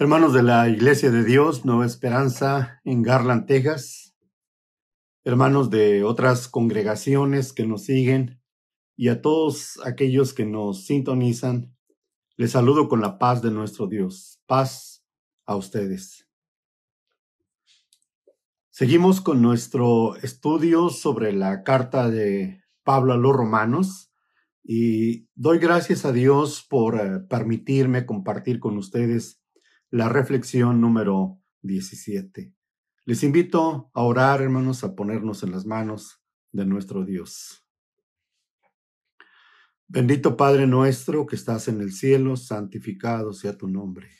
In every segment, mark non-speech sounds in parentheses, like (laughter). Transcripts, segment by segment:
Hermanos de la Iglesia de Dios, Nueva Esperanza en Garland, Texas, hermanos de otras congregaciones que nos siguen y a todos aquellos que nos sintonizan, les saludo con la paz de nuestro Dios. Paz a ustedes. Seguimos con nuestro estudio sobre la carta de Pablo a los romanos y doy gracias a Dios por eh, permitirme compartir con ustedes la reflexión número 17. Les invito a orar, hermanos, a ponernos en las manos de nuestro Dios. Bendito Padre nuestro que estás en el cielo, santificado sea tu nombre.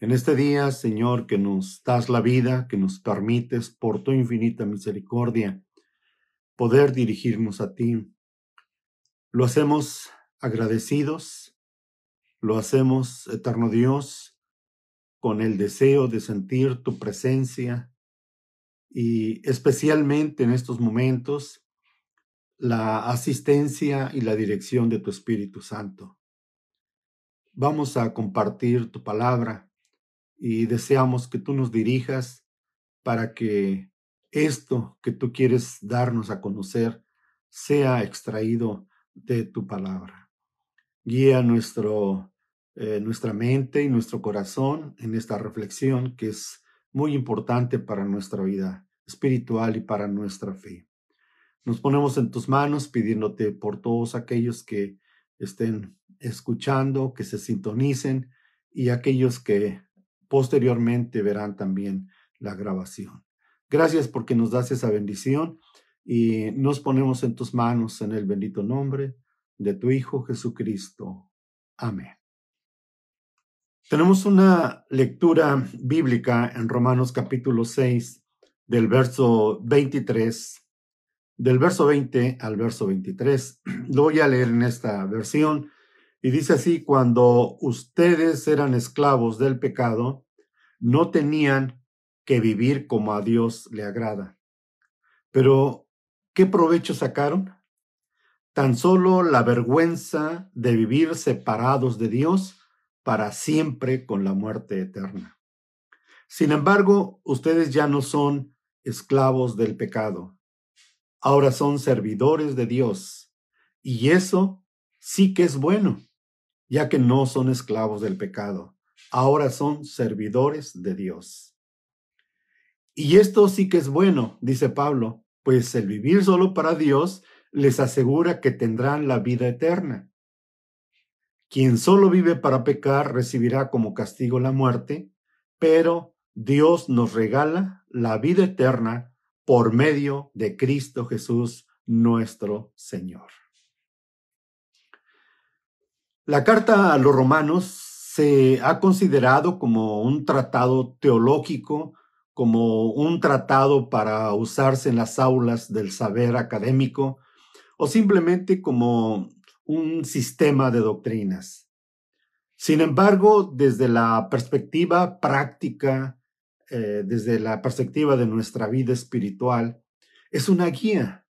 En este día, Señor, que nos das la vida, que nos permites por tu infinita misericordia poder dirigirnos a ti. Lo hacemos agradecidos lo hacemos, eterno Dios, con el deseo de sentir tu presencia y especialmente en estos momentos la asistencia y la dirección de tu Espíritu Santo. Vamos a compartir tu palabra y deseamos que tú nos dirijas para que esto que tú quieres darnos a conocer sea extraído de tu palabra. Guía nuestro eh, nuestra mente y nuestro corazón en esta reflexión que es muy importante para nuestra vida espiritual y para nuestra fe. Nos ponemos en tus manos pidiéndote por todos aquellos que estén escuchando, que se sintonicen y aquellos que posteriormente verán también la grabación. Gracias porque nos das esa bendición y nos ponemos en tus manos en el bendito nombre de tu Hijo Jesucristo. Amén. Tenemos una lectura bíblica en Romanos capítulo 6 del verso 23, del verso 20 al verso 23. Lo voy a leer en esta versión y dice así, cuando ustedes eran esclavos del pecado, no tenían que vivir como a Dios le agrada. Pero, ¿qué provecho sacaron? Tan solo la vergüenza de vivir separados de Dios para siempre con la muerte eterna. Sin embargo, ustedes ya no son esclavos del pecado, ahora son servidores de Dios, y eso sí que es bueno, ya que no son esclavos del pecado, ahora son servidores de Dios. Y esto sí que es bueno, dice Pablo, pues el vivir solo para Dios les asegura que tendrán la vida eterna. Quien solo vive para pecar recibirá como castigo la muerte, pero Dios nos regala la vida eterna por medio de Cristo Jesús nuestro Señor. La carta a los romanos se ha considerado como un tratado teológico, como un tratado para usarse en las aulas del saber académico o simplemente como un sistema de doctrinas. Sin embargo, desde la perspectiva práctica, eh, desde la perspectiva de nuestra vida espiritual, es una guía.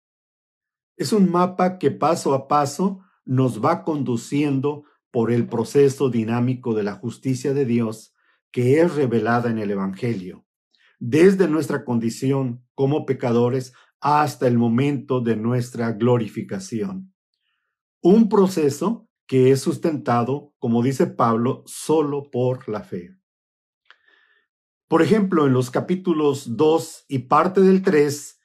Es un mapa que paso a paso nos va conduciendo por el proceso dinámico de la justicia de Dios que es revelada en el Evangelio, desde nuestra condición como pecadores hasta el momento de nuestra glorificación un proceso que es sustentado, como dice Pablo, solo por la fe. Por ejemplo, en los capítulos 2 y parte del 3,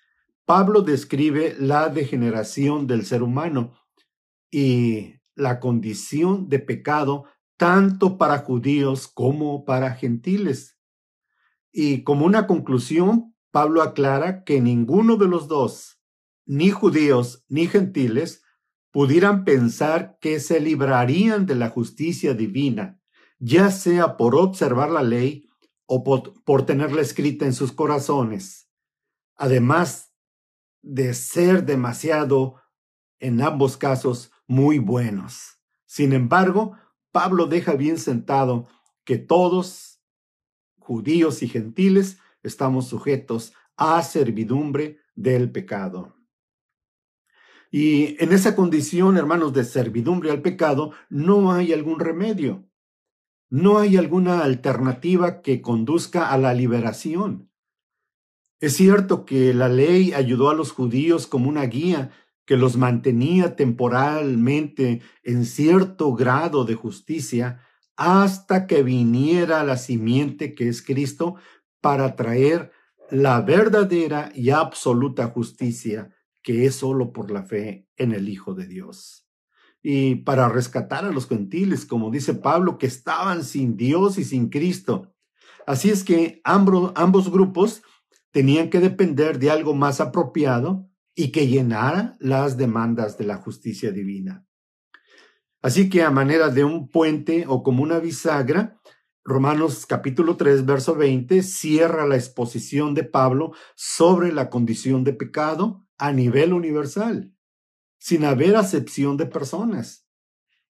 Pablo describe la degeneración del ser humano y la condición de pecado tanto para judíos como para gentiles. Y como una conclusión, Pablo aclara que ninguno de los dos, ni judíos ni gentiles, pudieran pensar que se librarían de la justicia divina, ya sea por observar la ley o por, tenerla escrita en sus corazones, además de ser demasiado, en ambos casos, muy buenos. Sin embargo, Pablo deja bien sentado que todos, judíos y gentiles, estamos sujetos a servidumbre del pecado. Y en esa condición, hermanos, de servidumbre al pecado, no hay algún remedio. no hay alguna alternativa que conduzca a la liberación. Es cierto que la ley ayudó a los judíos como una guía que los mantenía temporalmente en cierto grado de justicia hasta que viniera la simiente que es Cristo para traer la verdadera y absoluta justicia que es solo por la fe en el Hijo de Dios. Y para rescatar a los gentiles, como dice Pablo, que estaban sin Dios y sin Cristo. Así es que ambos, ambos grupos tenían que depender de algo más apropiado y que llenara las demandas de la justicia divina. Así que a manera de un puente o como una bisagra, Romanos capítulo 3, verso 20 cierra la exposición de Pablo sobre la condición de pecado a nivel universal, sin haber acepción de personas.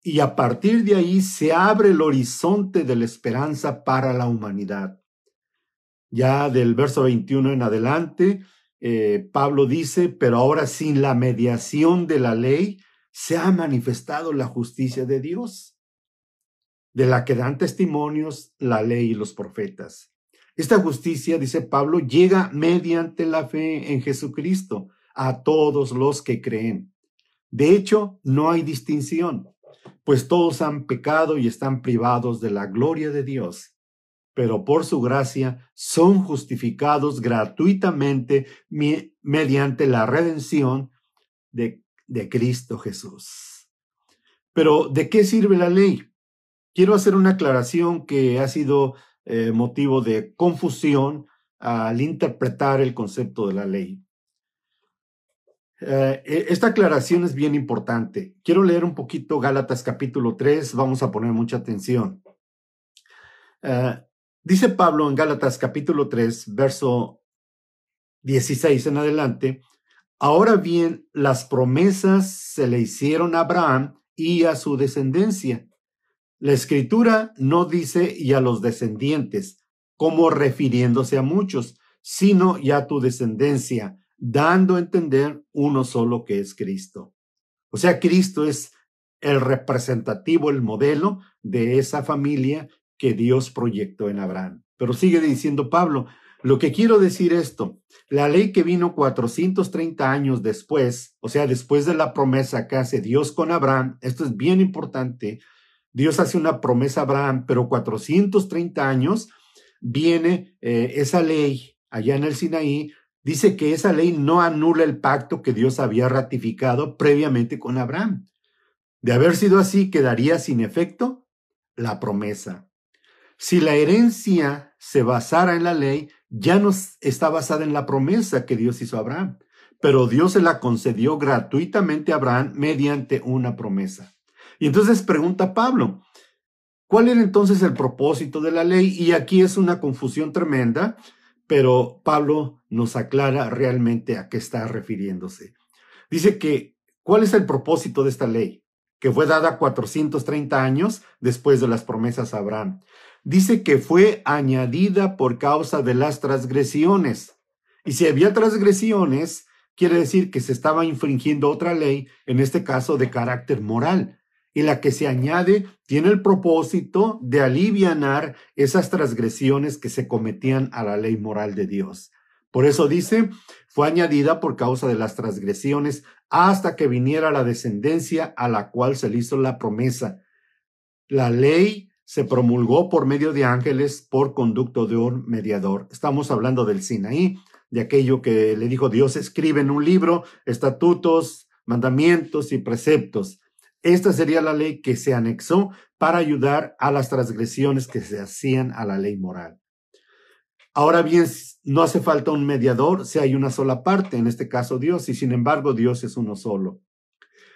Y a partir de ahí se abre el horizonte de la esperanza para la humanidad. Ya del verso 21 en adelante, eh, Pablo dice, pero ahora sin la mediación de la ley, se ha manifestado la justicia de Dios de la que dan testimonios la ley y los profetas. Esta justicia, dice Pablo, llega mediante la fe en Jesucristo a todos los que creen. De hecho, no hay distinción, pues todos han pecado y están privados de la gloria de Dios, pero por su gracia son justificados gratuitamente mediante la redención de, Cristo Jesús. Pero, ¿de qué sirve la ley? Quiero hacer una aclaración que ha sido eh, motivo de confusión al interpretar el concepto de la ley. Eh, e, esta aclaración es bien importante. Quiero leer un poquito Gálatas capítulo 3, vamos a poner mucha atención. Eh, dice Pablo en Gálatas capítulo 3, verso 16 en adelante, ahora bien, las promesas se le hicieron a Abraham y a su descendencia. La escritura no dice y a los descendientes, como refiriéndose a muchos, sino ya a tu descendencia, dando a entender uno solo que es Cristo. O sea, Cristo es el representativo, el modelo de esa familia que Dios proyectó en Abraham. Pero sigue diciendo Pablo, lo que quiero decir esto, la ley que vino 430 años después, o sea, después de la promesa que hace Dios con Abraham, esto es bien importante, Dios hace una promesa a Abraham, pero 430 años viene eh, esa ley allá en el Sinaí, dice que esa ley no anula el pacto que Dios había ratificado previamente con Abraham. De haber sido así, quedaría sin efecto la promesa. Si la herencia se basara en la ley, ya no está basada en la promesa que Dios hizo a Abraham, pero Dios se la concedió gratuitamente a Abraham mediante una promesa. Y entonces pregunta Pablo, ¿cuál era entonces el propósito de la ley? Y aquí es una confusión tremenda, pero Pablo nos aclara realmente a qué está refiriéndose. Dice que, ¿cuál es el propósito de esta ley? Que fue dada 430 años después de las promesas a Abraham. Dice que fue añadida por causa de las transgresiones. Y si había transgresiones, quiere decir que se estaba infringiendo otra ley, en este caso de carácter moral y la que se añade tiene el propósito de alivianar esas transgresiones que se cometían a la ley moral de Dios. Por eso dice, fue añadida por causa de las transgresiones hasta que viniera la descendencia a la cual se le hizo la promesa. La ley se promulgó por medio de ángeles por conducto de un mediador. Estamos hablando del Sinaí, de aquello que le dijo Dios, escribe en un libro estatutos, mandamientos y preceptos. Esta sería la ley que se anexó para ayudar a las transgresiones que se hacían a la ley moral. Ahora bien, no hace falta un mediador si hay una sola parte, en este caso Dios, y sin embargo Dios es uno solo.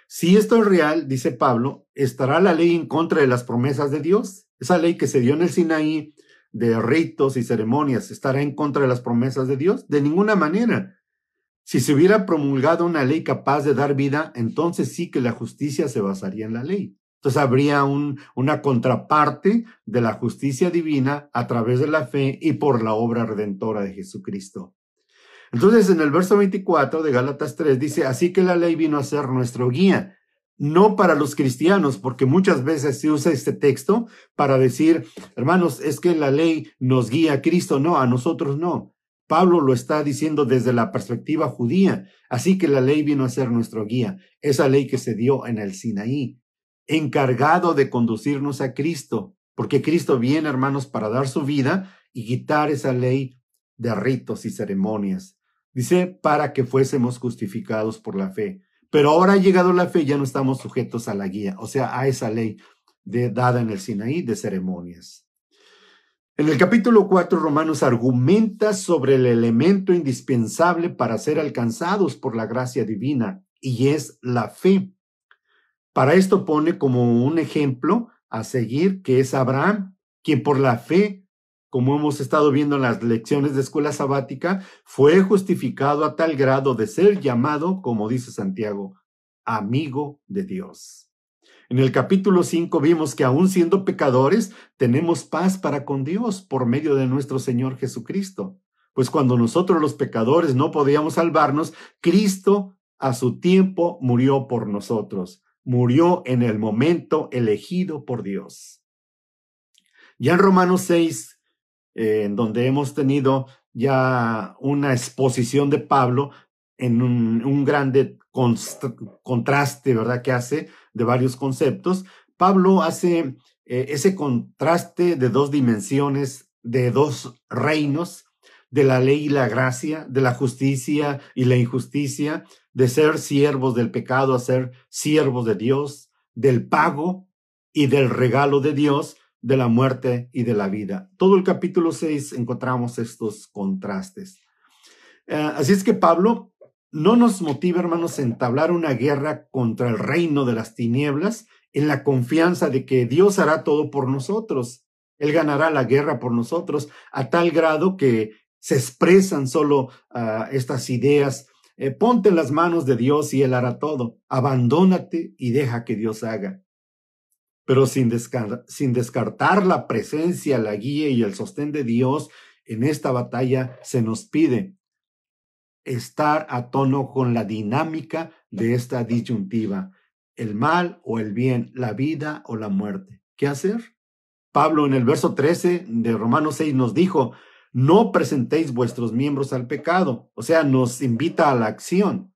Si esto es real, dice Pablo, ¿estará la ley en contra de las promesas de Dios? Esa ley que se dio en el Sinaí de ritos y ceremonias, ¿estará en contra de las promesas de Dios? De ninguna manera. Si se hubiera promulgado una ley capaz de dar vida, entonces sí que la justicia se basaría en la ley. Entonces habría un, una contraparte de la justicia divina a través de la fe y por la obra redentora de Jesucristo. Entonces en el verso 24 de Gálatas 3 dice, así que la ley vino a ser nuestro guía no para los cristianos, porque muchas veces se usa este texto para decir, hermanos, es que la ley nos guía a Cristo, no, a nosotros no. Pablo lo está diciendo desde la perspectiva judía, así que la ley vino a ser nuestro guía, esa ley que se dio en el Sinaí, encargado de conducirnos a Cristo, porque Cristo viene, hermanos, para dar su vida y quitar esa ley de ritos y ceremonias. Dice, para que fuésemos justificados por la fe. Pero ahora ha llegado la fe, ya no estamos sujetos a la guía, o sea, a esa ley de, dada en el Sinaí de ceremonias. En el capítulo 4, Romanos argumenta sobre el elemento indispensable para ser alcanzados por la gracia divina, y es la fe. Para esto pone como un ejemplo a seguir que es Abraham, quien por la fe como hemos estado viendo en las lecciones de escuela sabática, fue justificado a tal grado de ser llamado, como dice Santiago, amigo de Dios. En el capítulo 5 vimos que aún siendo pecadores, tenemos paz para con Dios por medio de nuestro Señor Jesucristo. Pues cuando nosotros los pecadores no podíamos salvarnos, Cristo a su tiempo murió por nosotros. Murió en el momento elegido por Dios. Ya en Romanos 6, eh, en donde hemos tenido ya una exposición de Pablo en un, grande contraste, ¿verdad?, que hace de varios conceptos. Pablo hace eh, ese contraste de dos dimensiones, de dos reinos, de la ley y la gracia, de la justicia y la injusticia, de ser siervos del pecado a ser siervos de Dios, del pago y del regalo de Dios, de la muerte y de la vida. Todo el capítulo 6 encontramos estos contrastes. Eh, así es que Pablo no nos motiva, hermanos, entablar una guerra contra el reino de las tinieblas en la confianza de que Dios hará todo por nosotros. Él ganará la guerra por nosotros a tal grado que se expresan solo ah, estas ideas. Eh, ponte en las manos de Dios y Él hará todo. Abandónate y deja que Dios haga pero sin, descartar la presencia, la guía y el sostén de Dios en esta batalla, se nos pide estar a tono con la dinámica de esta disyuntiva, el mal o el bien, la vida o la muerte. ¿Qué hacer? Pablo en el verso 13 de Romanos 6 nos dijo, no presentéis vuestros miembros al pecado, o sea, nos invita a la acción.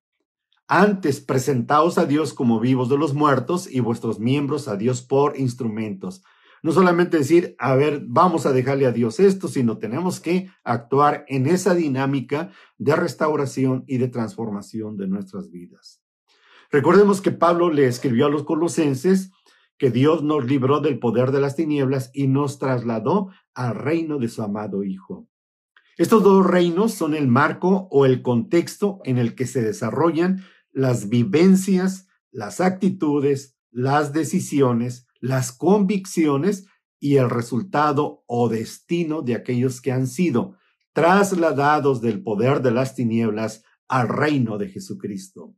Antes, presentaos a Dios como vivos de los muertos y vuestros miembros a Dios por instrumentos. No solamente decir, a ver, vamos a dejarle a Dios esto, sino tenemos que actuar en esa dinámica de restauración y de transformación de nuestras vidas. Recordemos que Pablo le escribió a los colosenses que Dios nos libró del poder de las tinieblas y nos trasladó al reino de su amado Hijo. Estos dos reinos son el marco o el contexto en el que se desarrollan las vivencias, las actitudes, las decisiones, las convicciones y el resultado o destino de aquellos que han sido trasladados del poder de las tinieblas al reino de Jesucristo.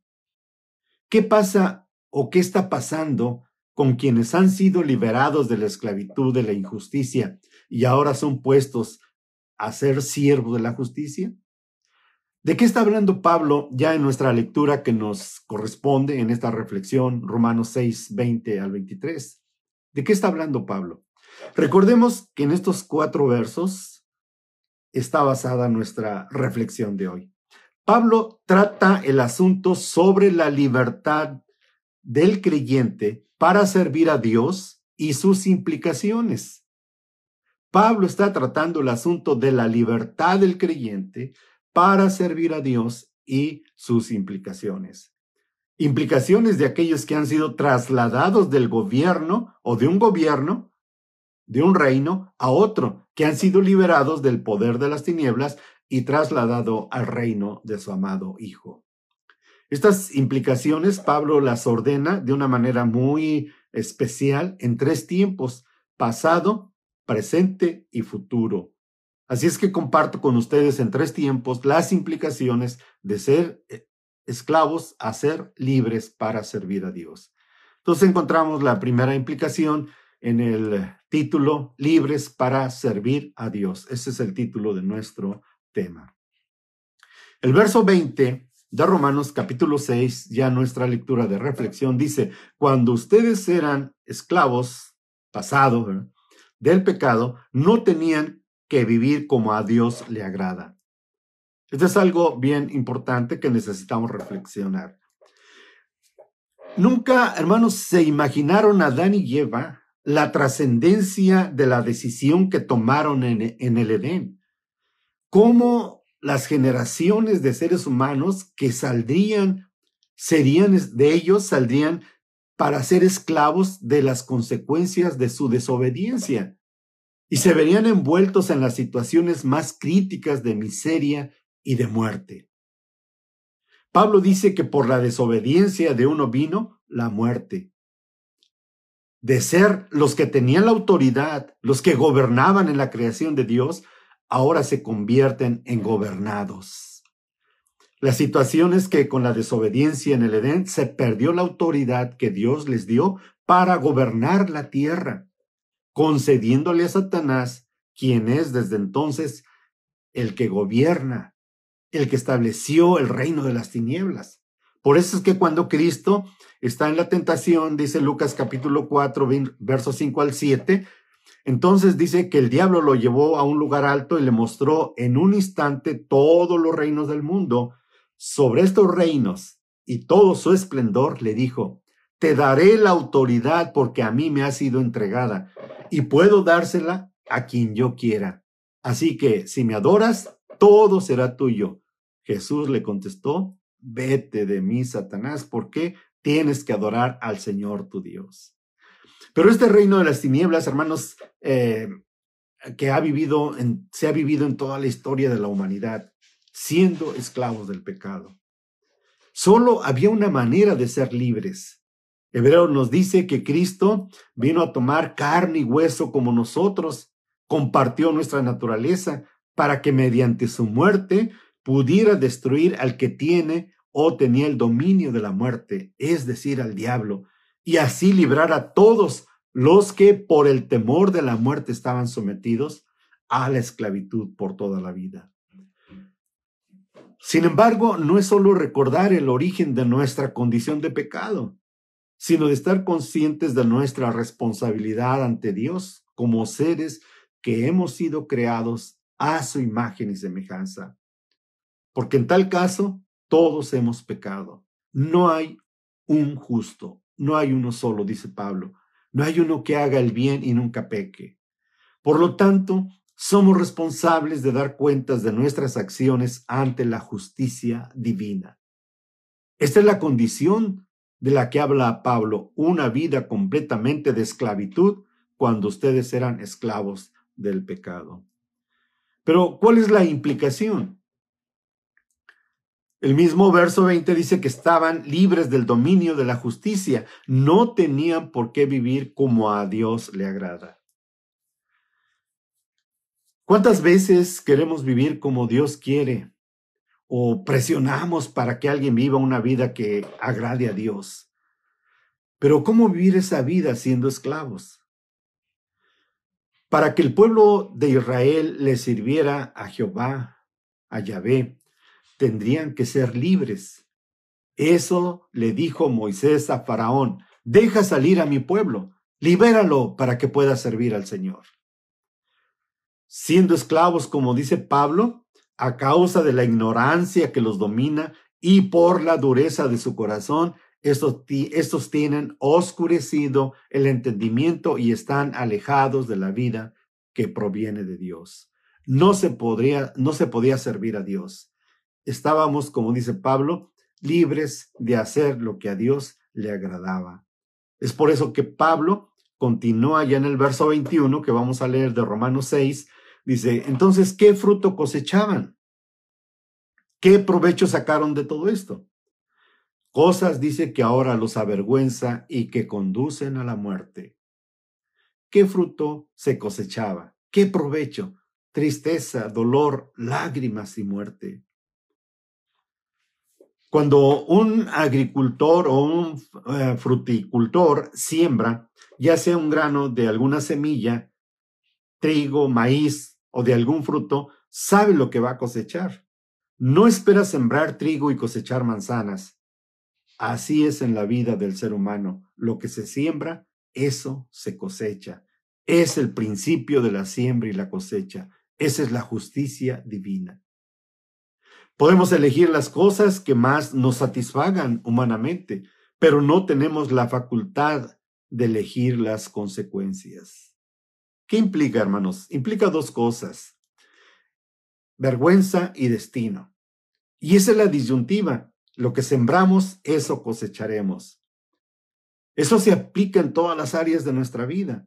¿Qué pasa o qué está pasando con quienes han sido liberados de la esclavitud de la injusticia y ahora son puestos a ser siervos de la justicia? ¿De qué está hablando Pablo ya en nuestra lectura que nos corresponde en esta reflexión, Romanos 6, 20 al 23? ¿De qué está hablando Pablo? Recordemos que en estos cuatro versos está basada nuestra reflexión de hoy. Pablo trata el asunto sobre la libertad del creyente para servir a Dios y sus implicaciones. Pablo está tratando el asunto de la libertad del creyente para servir a Dios y sus implicaciones. Implicaciones de aquellos que han sido trasladados del gobierno o de un gobierno, de un reino, a otro, que han sido liberados del poder de las tinieblas y trasladado al reino de su amado Hijo. Estas implicaciones Pablo las ordena de una manera muy especial en tres tiempos, pasado, presente y futuro. Así es que comparto con ustedes en tres tiempos las implicaciones de ser eh, esclavos a ser libres para servir a Dios. Entonces encontramos la primera implicación en el título Libres para servir a Dios. Ese es el título de nuestro tema. El verso 20 de Romanos capítulo 6, ya nuestra lectura de reflexión, dice, cuando ustedes eran esclavos, pasado, del pecado, no tenían que vivir como a Dios le agrada. Esto es algo bien importante que necesitamos reflexionar. Nunca, hermanos, se imaginaron a Adán y Eva la trascendencia de la decisión que tomaron en, en el Edén. Cómo las generaciones de seres humanos que saldrían, serían de ellos, saldrían para ser esclavos de las consecuencias de su desobediencia y se verían envueltos en las situaciones más críticas de miseria y de muerte. Pablo dice que por la desobediencia de uno vino la muerte. De ser los que tenían la autoridad, los que gobernaban en la creación de Dios, ahora se convierten en gobernados. La situación es que con la desobediencia en el Edén se perdió la autoridad que Dios les dio para gobernar la tierra, concediéndole a Satanás, quien es desde entonces el que gobierna el que estableció el reino de las tinieblas. Por eso es que cuando Cristo está en la tentación, dice Lucas capítulo 4, versos 5 al 7, entonces dice que el diablo lo llevó a un lugar alto y le mostró en un instante todos los reinos del mundo. Sobre estos reinos y todo su esplendor le dijo, te daré la autoridad porque a mí me ha sido entregada y puedo dársela a quien yo quiera. Así que si me adoras, todo será tuyo. Jesús le contestó, vete de mí, Satanás, porque tienes que adorar al Señor tu Dios. Pero este reino de las tinieblas, hermanos, eh, que ha vivido se ha vivido en toda la historia de la humanidad, siendo esclavos del pecado. Solo había una manera de ser libres. Hebreo nos dice que Cristo vino a tomar carne y hueso como nosotros, compartió nuestra naturaleza, para que mediante su muerte pudiera destruir al que tiene o tenía el dominio de la muerte, es decir, al diablo, y así librar a todos los que por el temor de la muerte estaban sometidos a la esclavitud por toda la vida. Sin embargo, no es solo recordar el origen de nuestra condición de pecado, sino de estar conscientes de nuestra responsabilidad ante Dios como seres que hemos sido creados a su imagen y semejanza. Porque en tal caso, todos hemos pecado. No hay un justo, no hay uno solo, dice Pablo. No hay uno que haga el bien y nunca peque. Por lo tanto, somos responsables de dar cuentas de nuestras acciones ante la justicia divina. Esta es la condición de la que habla Pablo, una vida completamente de esclavitud cuando ustedes eran esclavos del pecado. Pero, ¿cuál es la implicación? El mismo verso 20 dice que estaban libres del dominio de la justicia, no tenían por qué vivir como a Dios le agrada. ¿Cuántas veces queremos vivir como Dios quiere? O presionamos para que alguien viva una vida que agrade a Dios. Pero ¿cómo vivir esa vida siendo esclavos? Para que el pueblo de Israel le sirviera a Jehová, a Yahvé, tendrían que ser libres. Eso le dijo Moisés a Faraón, deja salir a mi pueblo, libéralo para que pueda servir al Señor. Siendo esclavos, como dice Pablo, a causa de la ignorancia que los domina y por la dureza de su corazón, estos, estos tienen oscurecido el entendimiento y están alejados de la vida que proviene de Dios. No se podría, no se podía servir a Dios. Estábamos, como dice Pablo, libres de hacer lo que a Dios le agradaba. Es por eso que Pablo continúa ya en el verso 21 que vamos a leer de Romanos 6, dice, entonces, ¿qué fruto cosechaban? ¿Qué provecho sacaron de todo esto? Cosas dice que ahora los avergüenza y que conducen a la muerte. ¿Qué fruto se cosechaba? ¿Qué provecho? Tristeza, dolor, lágrimas y muerte. Cuando un agricultor o un eh, fruticultor siembra, ya sea un grano de alguna semilla, trigo, maíz o de algún fruto, sabe lo que va a cosechar. No espera sembrar trigo y cosechar manzanas. Así es en la vida del ser humano. Lo que se siembra, eso se cosecha. Es el principio de la siembra y la cosecha. Esa es la justicia divina. Podemos elegir las cosas que más nos satisfagan humanamente, pero no tenemos la facultad de elegir las consecuencias. ¿Qué implica, hermanos? Implica dos cosas, vergüenza y destino. Y esa es la disyuntiva. Lo que sembramos, eso cosecharemos. Eso se aplica en todas las áreas de nuestra vida.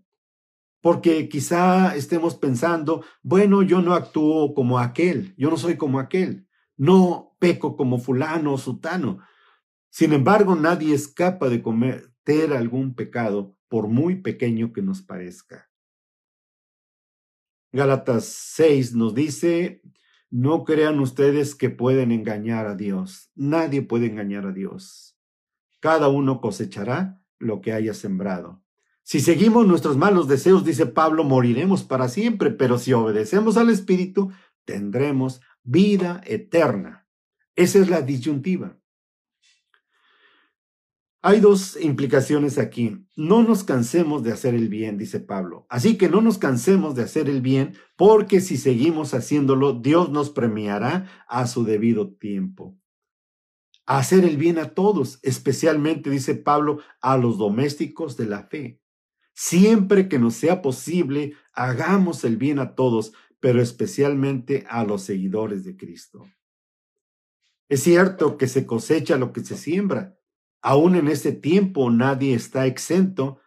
Porque quizá estemos pensando, bueno, yo no actúo como aquel, yo no soy como aquel no peco como fulano o sutano. Sin embargo, nadie escapa de cometer algún pecado, por muy pequeño que nos parezca. Gálatas 6 nos dice, no crean ustedes que pueden engañar a Dios. Nadie puede engañar a Dios. Cada uno cosechará lo que haya sembrado. Si seguimos nuestros malos deseos, dice Pablo, moriremos para siempre, pero si obedecemos al Espíritu, tendremos vida eterna. Esa es la disyuntiva. Hay dos implicaciones aquí. No nos cansemos de hacer el bien, dice Pablo. Así que no nos cansemos de hacer el bien, porque si seguimos haciéndolo, Dios nos premiará a su debido tiempo. Hacer el bien a todos, especialmente, dice Pablo, a los domésticos de la fe. Siempre que nos sea posible, hagamos el bien a todos, pero especialmente a los seguidores de Cristo. Es cierto que se cosecha lo que se siembra. Aún en este tiempo nadie está exento,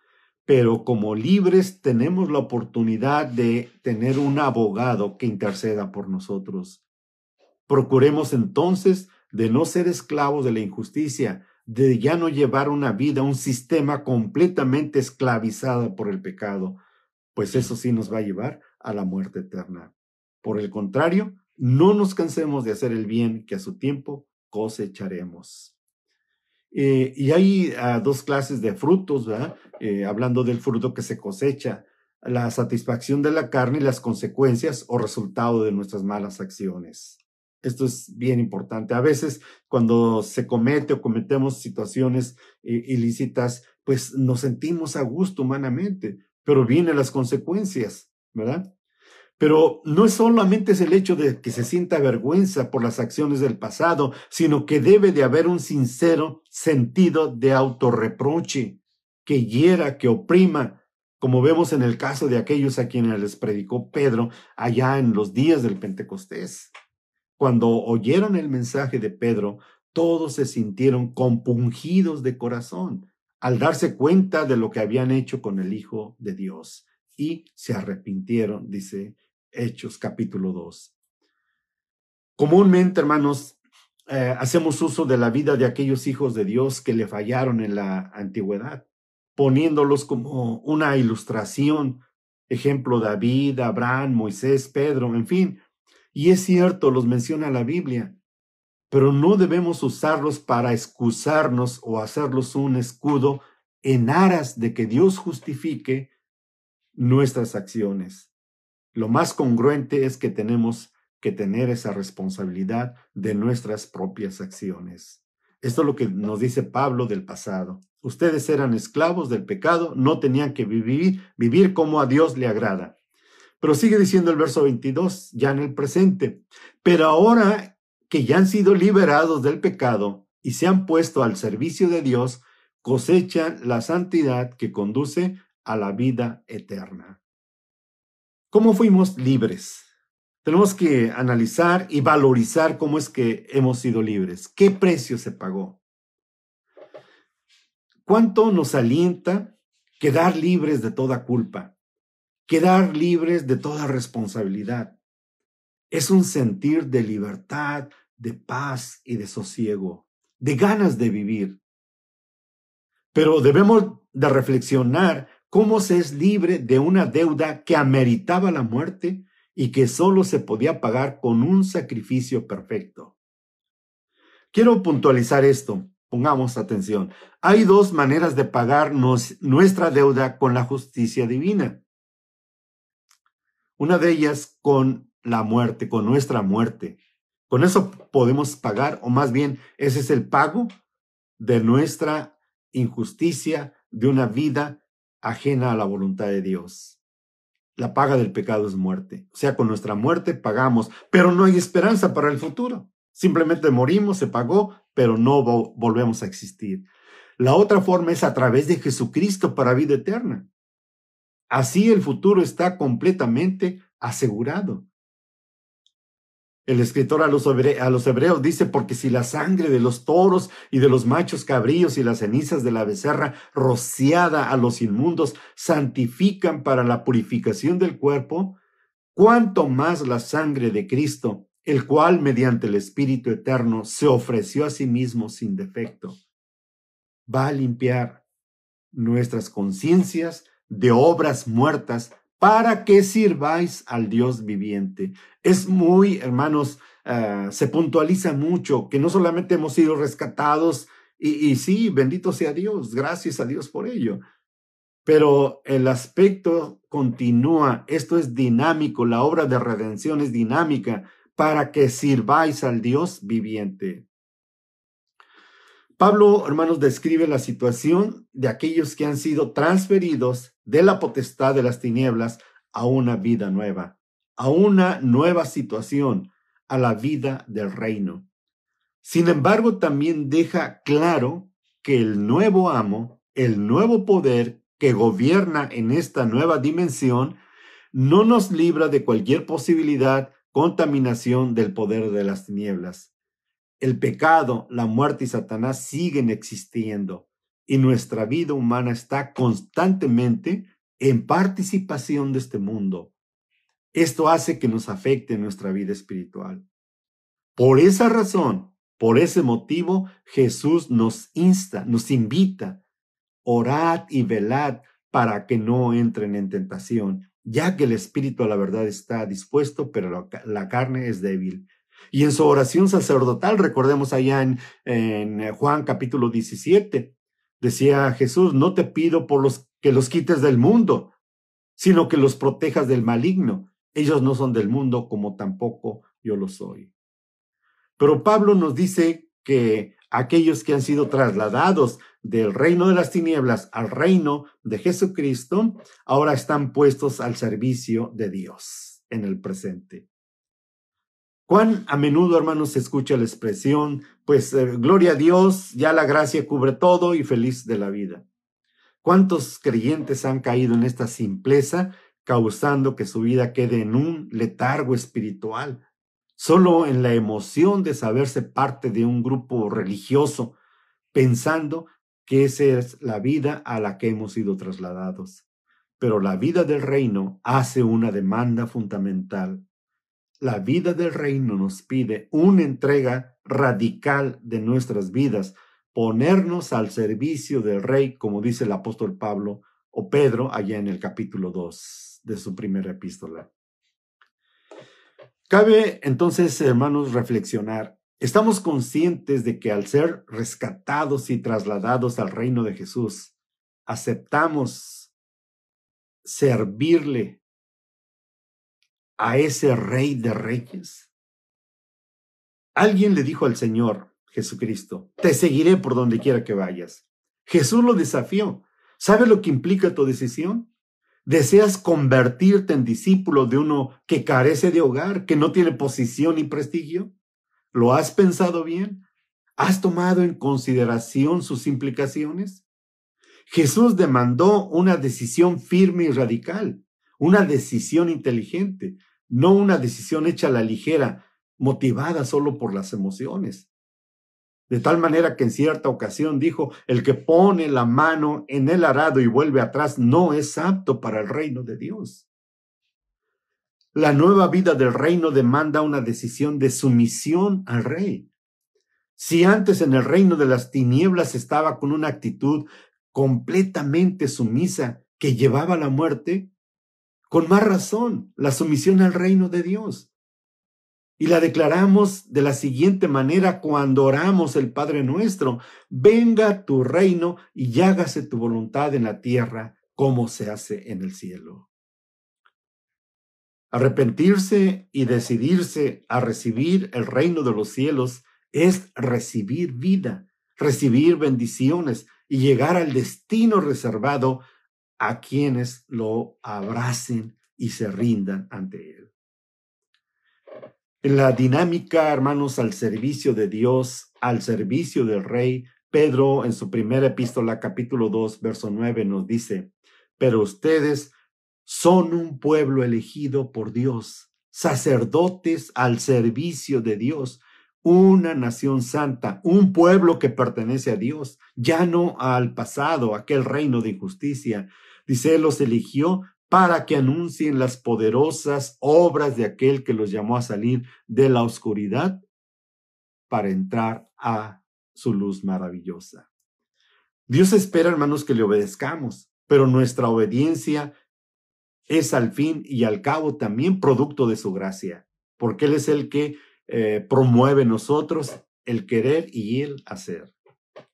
pero como libres tenemos la oportunidad de tener un abogado que interceda por nosotros. Procuremos entonces de no ser esclavos de la injusticia, de ya no llevar una vida, un sistema completamente esclavizado por el pecado, pues eso sí nos va a llevar a la muerte eterna. Por el contrario, no nos cansemos de hacer el bien que a su tiempo cosecharemos. Eh, y hay ah, dos clases de frutos, ¿verdad? Eh, hablando del fruto que se cosecha, la satisfacción de la carne y las consecuencias o resultado de nuestras malas acciones. Esto es bien importante. A veces cuando se comete o cometemos situaciones eh, ilícitas, pues nos sentimos a gusto humanamente, pero vienen las consecuencias, ¿verdad? Pero no solamente es el hecho de que se sienta vergüenza por las acciones del pasado, sino que debe de haber un sincero sentido de autorreproche que hiera, que oprima, como vemos en el caso de aquellos a quienes les predicó Pedro allá en los días del Pentecostés. Cuando oyeron el mensaje de Pedro, todos se sintieron compungidos de corazón al darse cuenta de lo que habían hecho con el Hijo de Dios y se arrepintieron, dice Hechos capítulo 2. Comúnmente, hermanos, eh, hacemos uso de la vida de aquellos hijos de Dios que le fallaron en la antigüedad, poniéndolos como una ilustración, ejemplo David, Abraham, Moisés, Pedro, en fin. Y es cierto, los menciona la Biblia, pero no debemos usarlos para excusarnos o hacerlos un escudo en aras de que Dios justifique nuestras acciones. Lo más congruente es que tenemos que tener esa responsabilidad de nuestras propias acciones. Esto es lo que nos dice Pablo del pasado. Ustedes eran esclavos del pecado, no tenían que vivir, vivir como a Dios le agrada. Pero sigue diciendo el verso 22, ya en el presente. Pero ahora que ya han sido liberados del pecado y se han puesto al servicio de Dios, cosechan la santidad que conduce a la vida eterna. ¿Cómo fuimos libres? Tenemos que analizar y valorizar cómo es que hemos sido libres. ¿Qué precio se pagó? ¿Cuánto nos alienta quedar libres de toda culpa? Quedar libres de toda responsabilidad. Es un sentir de libertad, de paz y de sosiego, de ganas de vivir. Pero debemos de reflexionar cómo se es libre de una deuda que ameritaba la muerte y que solo se podía pagar con un sacrificio perfecto. Quiero puntualizar esto. Pongamos atención. Hay dos maneras de pagarnos nuestra deuda con la justicia divina. Una de ellas con la muerte, con nuestra muerte. Con eso podemos pagar, o más bien, ese es el pago de nuestra injusticia, de una vida ajena a la voluntad de Dios. La paga del pecado es muerte. O sea, con nuestra muerte pagamos, pero no hay esperanza para el futuro. Simplemente morimos, se pagó, pero no volvemos a existir. La otra forma es a través de Jesucristo para vida eterna. Así el futuro está completamente asegurado. El escritor a los, hebreos dice, porque si la sangre de los toros y de los machos cabríos y las cenizas de la becerra rociada a los inmundos santifican para la purificación del cuerpo, cuánto más la sangre de Cristo, el cual mediante el Espíritu Eterno se ofreció a sí mismo sin defecto, va a limpiar nuestras conciencias de obras muertas para que sirváis al Dios viviente. Es muy, hermanos, ah, se puntualiza mucho que no solamente hemos sido rescatados, y, y sí, bendito sea Dios, gracias a Dios por ello, pero el aspecto continúa, esto es dinámico, la obra de redención es dinámica para que sirváis al Dios viviente. Pablo, hermanos, describe la situación de aquellos que han sido transferidos de la potestad de las tinieblas a una vida nueva, a una nueva situación, a la vida del reino. Sin embargo, también deja claro que el nuevo amo, el nuevo poder que gobierna en esta nueva dimensión, no nos libra de cualquier posibilidad, contaminación del poder de las tinieblas el pecado, la muerte y Satanás siguen existiendo y nuestra vida humana está constantemente en participación de este mundo. Esto hace que nos afecte nuestra vida espiritual. Por esa razón, por ese motivo, Jesús nos insta, nos invita, orad y velad para que no entren en tentación, ya que el espíritu a la verdad está dispuesto, pero la carne es débil. Y en su oración sacerdotal, recordemos allá en, en, Juan capítulo 17, decía Jesús, no te pido por los que los quites del mundo, sino que los protejas del maligno. Ellos no son del mundo como tampoco yo lo soy. Pero Pablo nos dice que aquellos que han sido trasladados del reino de las tinieblas al reino de Jesucristo, ahora están puestos al servicio de Dios en el presente. Cuán a menudo, hermanos, se escucha la expresión, pues eh, gloria a Dios, ya la gracia cubre todo y feliz de la vida. ¿Cuántos creyentes han caído en esta simpleza, causando que su vida quede en un letargo espiritual, solo en la emoción de saberse parte de un grupo religioso, pensando que esa es la vida a la que hemos sido trasladados? Pero la vida del reino hace una demanda fundamental la vida del reino nos pide una entrega radical de nuestras vidas, ponernos al servicio del rey, como dice el apóstol Pablo o Pedro allá en el capítulo 2 de su primera epístola. Cabe entonces, hermanos, reflexionar. Estamos conscientes de que al ser rescatados y trasladados al reino de Jesús, aceptamos servirle a ese rey de reyes? Alguien le dijo al Señor Jesucristo, te seguiré por donde quiera que vayas. Jesús lo desafió. ¿Sabe lo que implica tu decisión? ¿Deseas convertirte en discípulo de uno que carece de hogar, que no tiene posición y prestigio? ¿Lo has pensado bien? ¿Has tomado en consideración sus implicaciones? Jesús demandó una decisión firme y radical, una decisión inteligente, no una decisión hecha a la ligera, motivada solo por las emociones. De tal manera que en cierta ocasión dijo, el que pone la mano en el arado y vuelve atrás no es apto para el reino de Dios. La nueva vida del reino demanda una decisión de sumisión al rey. Si antes en el reino de las tinieblas estaba con una actitud completamente sumisa que llevaba a la muerte, con más razón, la sumisión al reino de Dios. Y la declaramos de la siguiente manera cuando oramos el Padre nuestro, venga tu reino y hágase tu voluntad en la tierra como se hace en el cielo. Arrepentirse y decidirse a recibir el reino de los cielos es recibir vida, recibir bendiciones y llegar al destino reservado a quienes lo abracen y se rindan ante Él. La dinámica, hermanos, al servicio de Dios, al servicio del Rey, Pedro en su primera epístola, capítulo 2, verso 9, nos dice, pero ustedes son un pueblo elegido por Dios, sacerdotes al servicio de Dios, una nación santa, un pueblo que pertenece a Dios, ya no al pasado, aquel reino de injusticia. Dice, los eligió para que anuncien las poderosas obras de aquel que los llamó a salir de la oscuridad para entrar a su luz maravillosa. Dios espera, hermanos, que le obedezcamos, pero nuestra obediencia es al fin y al cabo también producto de su gracia, porque Él es el que eh, promueve nosotros el querer y el hacer.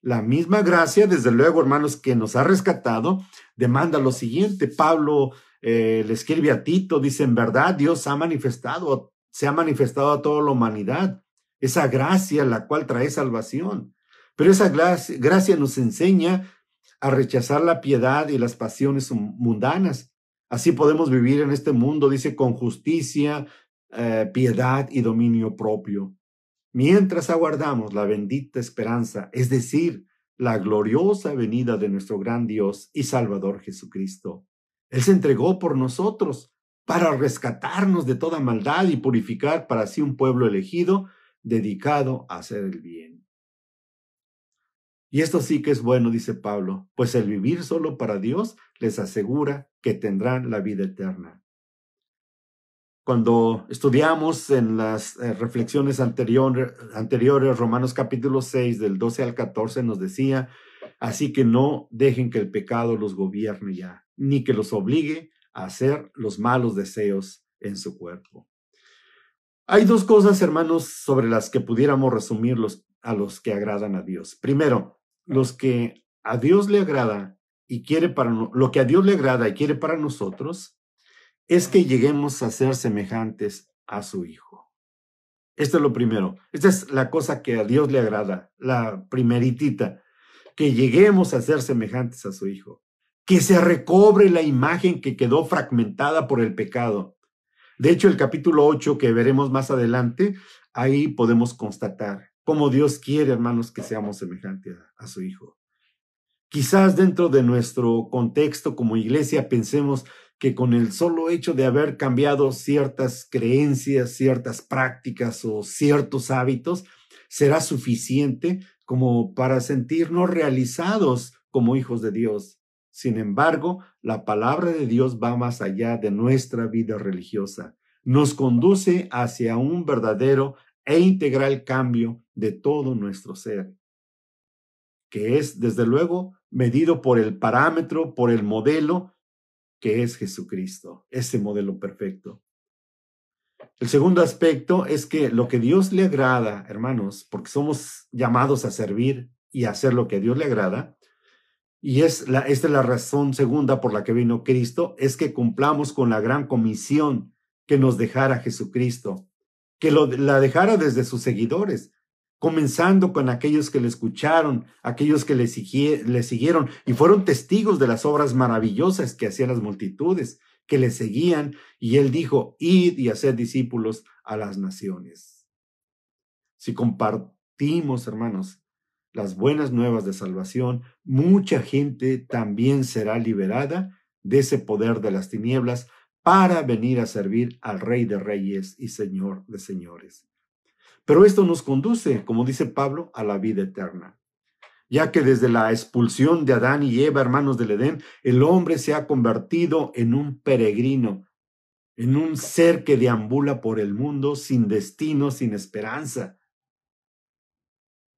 La misma gracia, desde luego, hermanos, que nos ha rescatado, demanda lo siguiente. Pablo eh, le escribe a Tito, dice, en verdad Dios ha manifestado, se ha manifestado a toda la humanidad, esa gracia la cual trae salvación. Pero esa gracia, gracia nos enseña a rechazar la piedad y las pasiones mundanas. Así podemos vivir en este mundo, dice, con justicia, eh, piedad y dominio propio, mientras aguardamos la bendita esperanza, es decir, la gloriosa venida de nuestro gran Dios y Salvador Jesucristo. Él se entregó por nosotros para rescatarnos de toda maldad y purificar para sí un pueblo elegido dedicado a hacer el bien. Y esto sí que es bueno, dice Pablo, pues el vivir solo para Dios les asegura que tendrán la vida eterna. Cuando estudiamos en las eh, reflexiones anteriores, Romanos capítulo 6, del 12 al 14, nos decía, así que no dejen que el pecado los gobierne ya, ni que los obligue a hacer los malos deseos en su cuerpo. Hay dos cosas, hermanos, sobre las que pudiéramos resumirlos a los que agradan a Dios. Primero, los que a Dios le agrada y quiere para lo que a Dios le agrada y quiere para nosotros es que lleguemos a ser semejantes a su Hijo. Esto es lo primero. Esta es la cosa que a Dios le agrada, la primeritita, que lleguemos a ser semejantes a su Hijo, que se recobre la imagen que quedó fragmentada por el pecado. De hecho, el capítulo 8 que veremos más adelante, ahí podemos constatar cómo Dios quiere, hermanos, que seamos semejantes a su Hijo. Quizás dentro de nuestro contexto como iglesia pensemos, que con el solo hecho de haber cambiado ciertas creencias, ciertas prácticas o ciertos hábitos, será suficiente como para sentirnos realizados como hijos de Dios. Sin embargo, la palabra de Dios va más allá de nuestra vida religiosa. Nos conduce hacia un verdadero e integral cambio de todo nuestro ser, que es, desde luego, medido por el parámetro, por el modelo que es Jesucristo, ese modelo perfecto. El segundo aspecto es que lo que Dios le agrada, hermanos, porque somos llamados a servir y a hacer lo que Dios le agrada, y es la, esta es la razón segunda por la que vino Cristo, es que cumplamos con la gran comisión que nos dejara Jesucristo, que lo, la dejara desde sus seguidores, comenzando con aquellos que le escucharon, aquellos que le, siguieron y fueron testigos de las obras maravillosas que hacían las multitudes, que le seguían, y él dijo, id y haced discípulos a las naciones. Si compartimos, hermanos, las buenas nuevas de salvación, mucha gente también será liberada de ese poder de las tinieblas para venir a servir al Rey de Reyes y Señor de Señores. Pero esto nos conduce, como dice Pablo, a la vida eterna, ya que desde la expulsión de Adán y Eva, hermanos del Edén, el hombre se ha convertido en un peregrino, en un ser que deambula por el mundo sin destino, sin esperanza.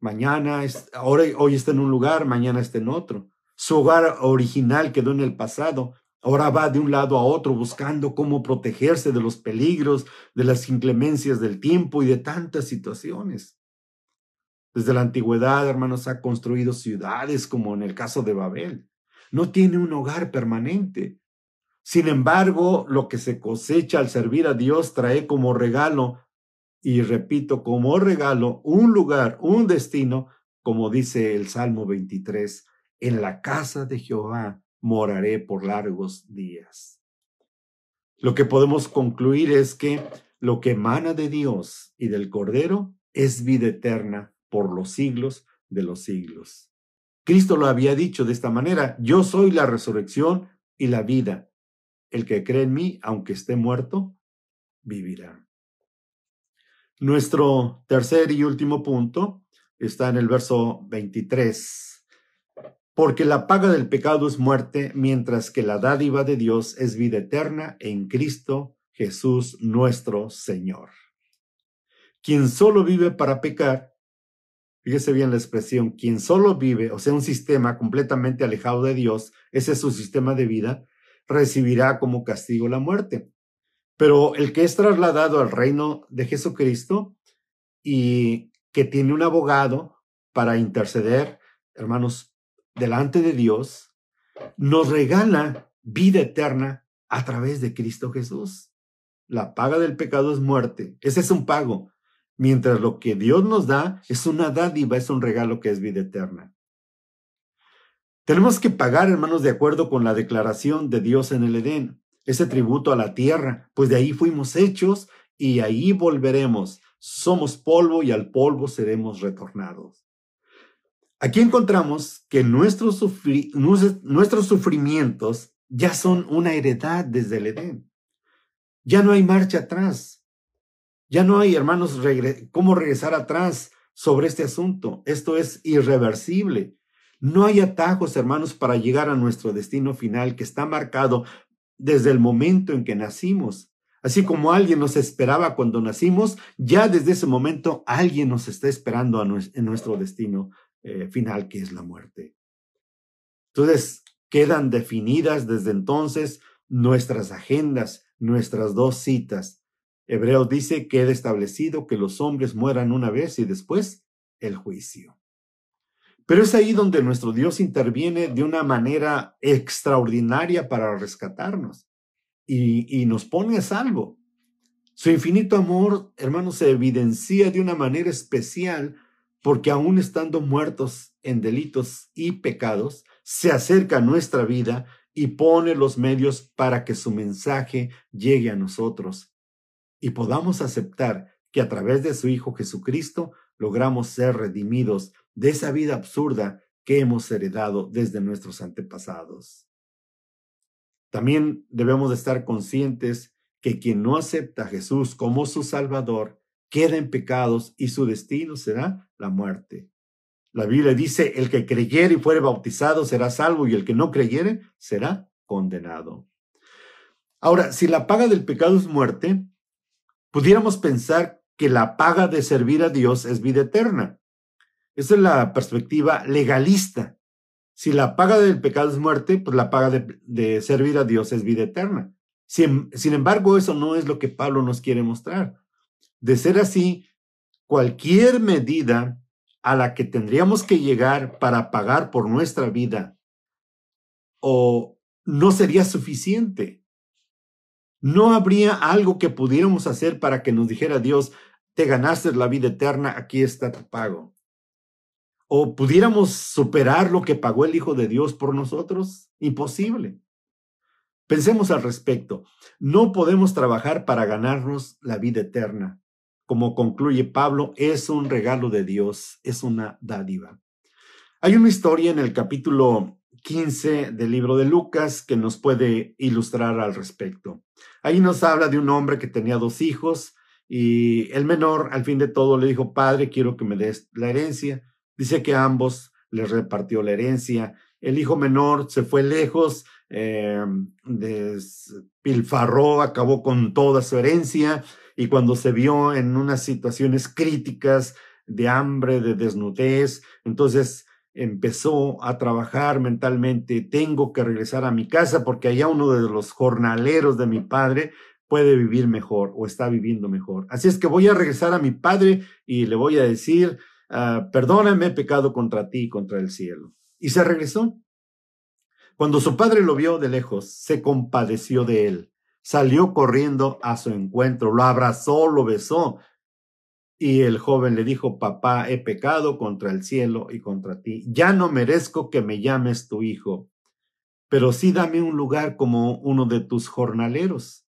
Mañana, ahora, hoy está en un lugar, mañana está en otro. Su hogar original quedó en el pasado, Ahora va de un lado a otro buscando cómo protegerse de los peligros, de las inclemencias del tiempo y de tantas situaciones. Desde la antigüedad, hermanos, ha construido ciudades como en el caso de Babel. No tiene un hogar permanente. Sin embargo, lo que se cosecha al servir a Dios trae como regalo, y repito, como regalo, un lugar, un destino, como dice el Salmo 23, en la casa de Jehová moraré por largos días. Lo que podemos concluir es que lo que emana de Dios y del Cordero es vida eterna por los siglos de los siglos. Cristo lo había dicho de esta manera, yo soy la resurrección y la vida. El que cree en mí, aunque esté muerto, vivirá. Nuestro tercer y último punto está en el verso 23. Porque la paga del pecado es muerte, mientras que la dádiva de Dios es vida eterna en Cristo Jesús nuestro Señor. Quien solo vive para pecar, fíjese bien la expresión, quien solo vive, o sea, un sistema completamente alejado de Dios, ese es su sistema de vida, recibirá como castigo la muerte. Pero el que es trasladado al reino de Jesucristo y que tiene un abogado para interceder, hermanos, delante de Dios, nos regala vida eterna a través de Cristo Jesús. La paga del pecado es muerte. Ese es un pago. Mientras lo que Dios nos da es una dádiva, es un regalo que es vida eterna. Tenemos que pagar, hermanos, de acuerdo con la declaración de Dios en el Edén, ese tributo a la tierra, pues de ahí fuimos hechos y ahí volveremos. Somos polvo y al polvo seremos retornados. Aquí encontramos que nuestros, sufrimientos ya son una heredad desde el Edén. Ya no hay marcha atrás. Ya no hay, hermanos, cómo regresar atrás sobre este asunto. Esto es irreversible. No hay atajos, hermanos, para llegar a nuestro destino final que está marcado desde el momento en que nacimos. Así como alguien nos esperaba cuando nacimos, ya desde ese momento alguien nos está esperando en nuestro destino eh, final, que es la muerte. Entonces, quedan definidas desde entonces nuestras agendas, nuestras dos citas. Hebreos dice, queda establecido que los hombres mueran una vez y después el juicio. Pero es ahí donde nuestro Dios interviene de una manera extraordinaria para rescatarnos y, nos pone a salvo. Su infinito amor, hermanos, se evidencia de una manera especial porque aún estando muertos en delitos y pecados, se acerca a nuestra vida y pone los medios para que su mensaje llegue a nosotros y podamos aceptar que a través de su Hijo Jesucristo logramos ser redimidos de esa vida absurda que hemos heredado desde nuestros antepasados. También debemos de estar conscientes que quien no acepta a Jesús como su Salvador queda en pecados y su destino será la muerte. La Biblia dice, el que creyere y fuere bautizado será salvo y el que no creyere será condenado. Ahora, si la paga del pecado es muerte, pudiéramos pensar que la paga de servir a Dios es vida eterna. Esa es la perspectiva legalista. Si la paga del pecado es muerte, pues la paga de, servir a Dios es vida eterna. Sin, sin embargo, eso no es lo que Pablo nos quiere mostrar. De ser así, cualquier medida a la que tendríamos que llegar para pagar por nuestra vida o no sería suficiente. No habría algo que pudiéramos hacer para que nos dijera Dios, te ganaste la vida eterna, aquí está tu pago o pudiéramos superar lo que pagó el Hijo de Dios por nosotros? Imposible. Pensemos al respecto. No podemos trabajar para ganarnos la vida eterna. Como concluye Pablo, es un regalo de Dios, es una dádiva. Hay una historia en el capítulo 15 del libro de Lucas que nos puede ilustrar al respecto. Ahí nos habla de un hombre que tenía dos hijos y el menor al fin de todo le dijo, Padre, quiero que me des la herencia. Dice que a ambos les repartió la herencia. El hijo menor se fue lejos, eh, despilfarró, acabó con toda su herencia y cuando se vio en unas situaciones críticas de hambre, de desnudez, entonces empezó a trabajar mentalmente, tengo que regresar a mi casa porque allá uno de los jornaleros de mi padre puede vivir mejor o está viviendo mejor. Así es que voy a regresar a mi padre y le voy a decir, Ah, perdóname, pecado contra ti y contra el cielo. Y se regresó. Cuando su padre lo vio de lejos, se compadeció de él, salió corriendo a su encuentro, lo abrazó, lo besó. Y el joven le dijo, papá, he pecado contra el cielo y contra ti. Ya no merezco que me llames tu hijo, pero sí dame un lugar como uno de tus jornaleros.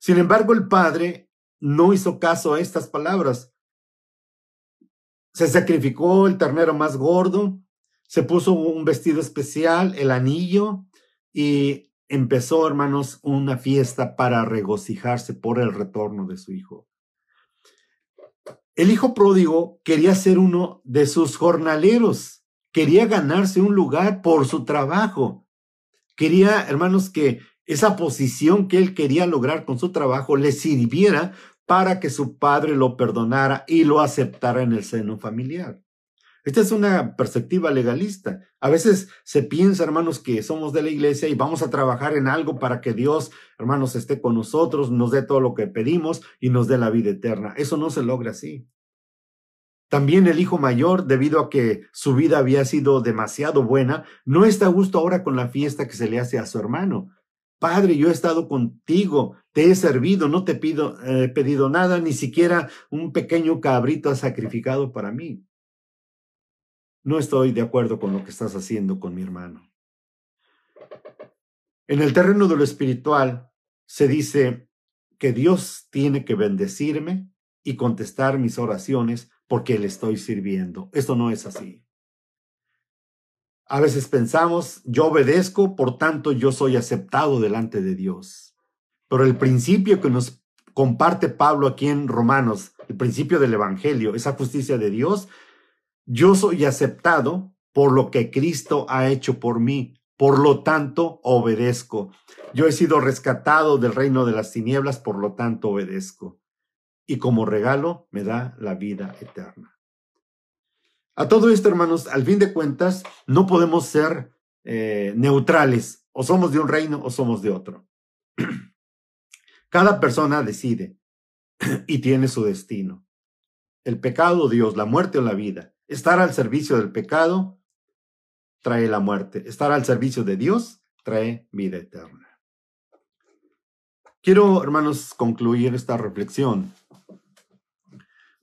Sin embargo, el padre no hizo caso a estas palabras. Se sacrificó el ternero más gordo, se puso un vestido especial, el anillo, y empezó, hermanos, una fiesta para regocijarse por el retorno de su hijo. El hijo pródigo quería ser uno de sus jornaleros, quería ganarse un lugar por su trabajo. Quería, hermanos, que esa posición que él quería lograr con su trabajo le sirviera para que su padre lo perdonara y lo aceptara en el seno familiar. Esta es una perspectiva legalista. A veces se piensa, hermanos, que somos de la iglesia y vamos a trabajar en algo para que Dios, hermanos, esté con nosotros, nos dé todo lo que pedimos y nos dé la vida eterna. Eso no se logra así. También el hijo mayor, debido a que su vida había sido demasiado buena, no está a gusto ahora con la fiesta que se le hace a su hermano. Padre, yo he estado contigo, te he servido, no te pido, he pedido nada, ni siquiera un pequeño cabrito sacrificado para mí. No estoy de acuerdo con lo que estás haciendo con mi hermano. En el terreno de lo espiritual se dice que Dios tiene que bendecirme y contestar mis oraciones porque le estoy sirviendo. Esto no es así. A veces pensamos, yo obedezco, por tanto yo soy aceptado delante de Dios. Pero el principio que nos comparte Pablo aquí en Romanos, el principio del Evangelio, esa justicia de Dios, yo soy aceptado por lo que Cristo ha hecho por mí. Por lo tanto, obedezco. Yo he sido rescatado del reino de las tinieblas, por lo tanto, obedezco. Y como regalo me da la vida eterna. A todo esto, hermanos, al fin de cuentas, no podemos ser eh, neutrales. O somos de un reino o somos de otro. (clears throat) Cada persona decide (clears throat) y tiene su destino. El pecado, Dios, la muerte o la vida. Estar al servicio del pecado trae la muerte. Estar al servicio de Dios trae vida eterna. Quiero, hermanos, concluir esta reflexión.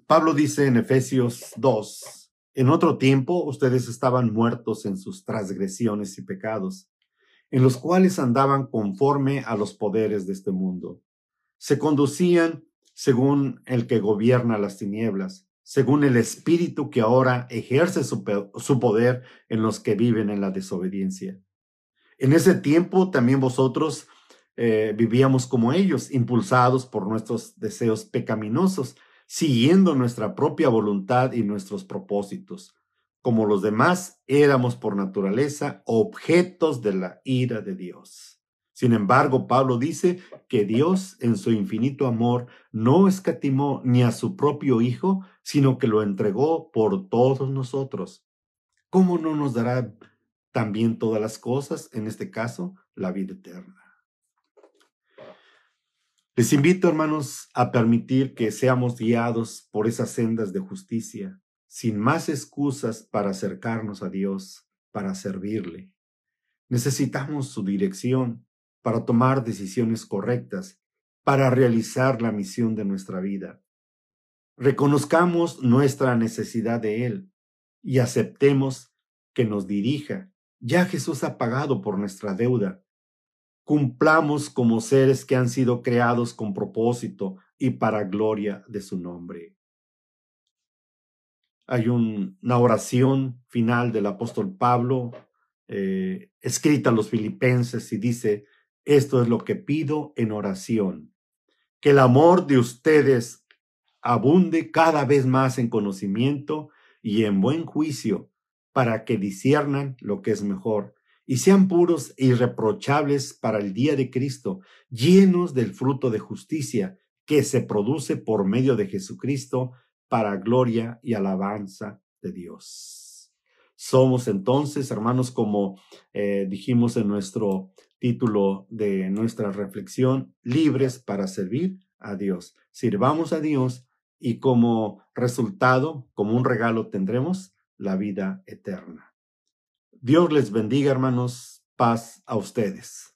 Pablo dice en Efesios 2, en otro tiempo ustedes estaban muertos en sus transgresiones y pecados, en los cuales andaban conforme a los poderes de este mundo. Se conducían según el que gobierna las tinieblas, según el espíritu que ahora ejerce su, poder en los que viven en la desobediencia. En ese tiempo también vosotros eh, vivíamos como ellos, impulsados por nuestros deseos pecaminosos siguiendo nuestra propia voluntad y nuestros propósitos. Como los demás, éramos por naturaleza objetos de la ira de Dios. Sin embargo, Pablo dice que Dios, en su infinito amor, no escatimó ni a su propio Hijo, sino que lo entregó por todos nosotros. ¿Cómo no nos dará también todas las cosas, en este caso, la vida eterna? Les invito, hermanos, a permitir que seamos guiados por esas sendas de justicia, sin más excusas para acercarnos a Dios, para servirle. Necesitamos su dirección para tomar decisiones correctas, para realizar la misión de nuestra vida. Reconozcamos nuestra necesidad de Él y aceptemos que nos dirija. Ya Jesús ha pagado por nuestra deuda cumplamos como seres que han sido creados con propósito y para gloria de su nombre. Hay una oración final del apóstol Pablo eh, escrita a los filipenses y dice, esto es lo que pido en oración, que el amor de ustedes abunde cada vez más en conocimiento y en buen juicio para que disiernan lo que es mejor y sean puros e irreprochables para el día de Cristo, llenos del fruto de justicia que se produce por medio de Jesucristo para gloria y alabanza de Dios. Somos entonces, hermanos, como eh, dijimos en nuestro título de nuestra reflexión, libres para servir a Dios. Sirvamos a Dios y como resultado, como un regalo, tendremos la vida eterna. Dios les bendiga, hermanos. Paz a ustedes.